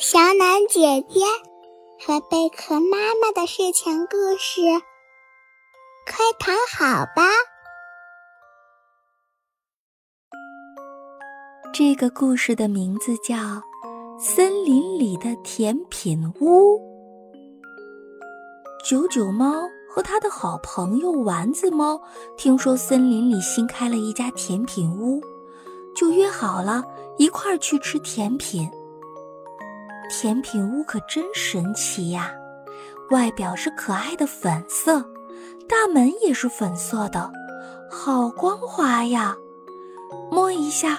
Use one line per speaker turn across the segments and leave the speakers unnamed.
小暖姐姐和贝壳妈妈的睡前故事，快躺好吧。
这个故事的名字叫《森林里的甜品屋》。九九猫和他的好朋友丸子猫听说森林里新开了一家甜品屋，就约好了一块儿去吃甜品。甜品屋可真神奇呀！外表是可爱的粉色，大门也是粉色的，好光滑呀！摸一下，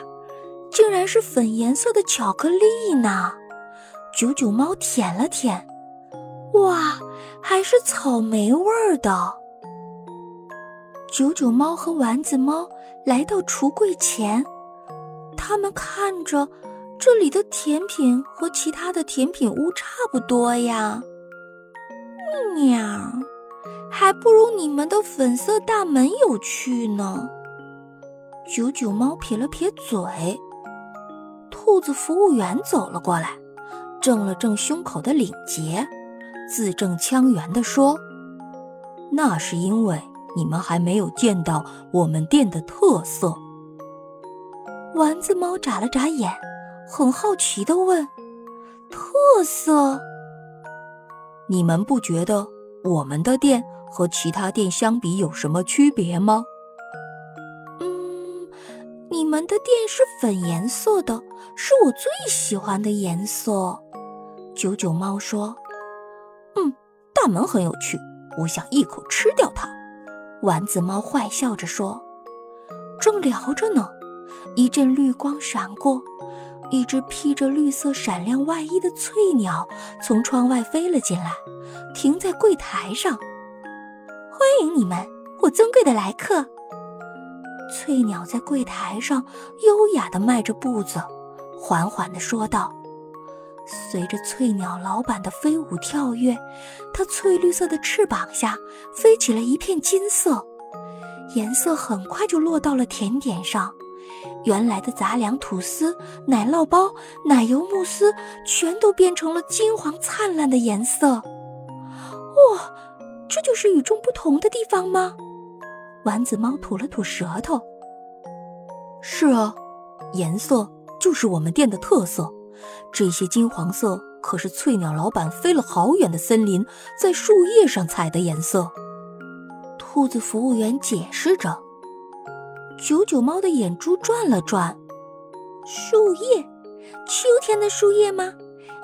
竟然是粉颜色的巧克力呢！九九猫舔了舔，哇，还是草莓味儿的！九九猫和丸子猫来到橱柜前，他们看着。这里的甜品和其他的甜品屋差不多呀，喵，还不如你们的粉色大门有趣呢。九九猫撇了撇嘴，兔子服务员走了过来，正了正胸口的领结，字正腔圆地说：“那是因为你们还没有见到我们店的特色。”丸子猫眨了眨眼。很好奇的问：“特色？你们不觉得我们的店和其他店相比有什么区别吗？”“嗯，你们的店是粉颜色的，是我最喜欢的颜色。”九九猫说。“嗯，大门很有趣，我想一口吃掉它。”丸子猫坏笑着说。正聊着呢，一阵绿光闪过。一只披着绿色闪亮外衣的翠鸟从窗外飞了进来，停在柜台上。欢迎你们，我尊贵的来客。翠鸟在柜台上优雅地迈着步子，缓缓地说道：“随着翠鸟老板的飞舞跳跃，它翠绿色的翅膀下飞起了一片金色，颜色很快就落到了甜点上。”原来的杂粮吐司、奶酪包、奶油慕斯，全都变成了金黄灿烂的颜色。哇，这就是与众不同的地方吗？丸子猫吐了吐舌头。是啊，颜色就是我们店的特色。这些金黄色可是翠鸟老板飞了好远的森林，在树叶上采的颜色。兔子服务员解释着。九九猫的眼珠转了转，树叶，秋天的树叶吗？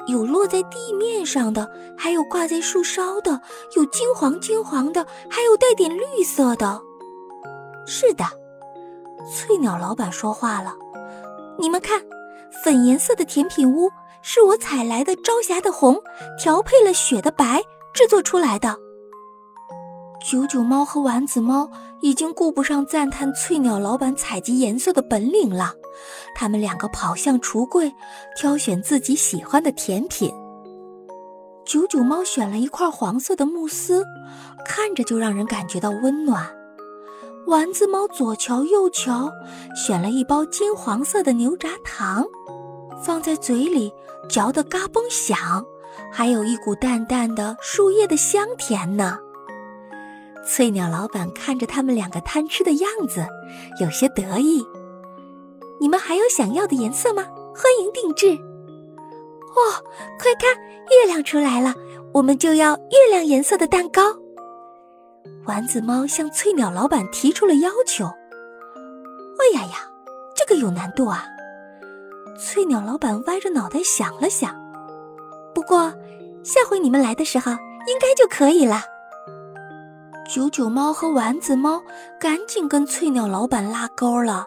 有落在地面上的，还有挂在树梢的，有金黄金黄的，还有带点绿色的。是的，翠鸟老板说话了。你们看，粉颜色的甜品屋是我采来的朝霞的红，调配了雪的白制作出来的。九九猫和丸子猫已经顾不上赞叹翠鸟老板采集颜色的本领了，他们两个跑向橱柜，挑选自己喜欢的甜品。九九猫选了一块黄色的慕斯，看着就让人感觉到温暖。丸子猫左瞧右瞧，选了一包金黄色的牛轧糖，放在嘴里嚼得嘎嘣响，还有一股淡淡的树叶的香甜呢。翠鸟老板看着他们两个贪吃的样子，有些得意。你们还有想要的颜色吗？欢迎定制。哦，快看，月亮出来了，我们就要月亮颜色的蛋糕。丸子猫向翠鸟老板提出了要求。哎呀呀，这个有难度啊！翠鸟老板歪着脑袋想了想，不过下回你们来的时候，应该就可以了。九九猫和丸子猫赶紧跟翠鸟老板拉钩了，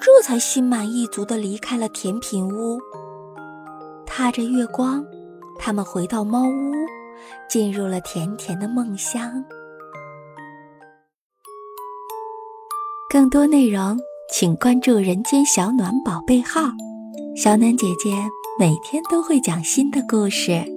这才心满意足地离开了甜品屋。踏着月光，他们回到猫屋，进入了甜甜的梦乡。更多内容请关注“人间小暖宝贝号”，小暖姐姐每天都会讲新的故事。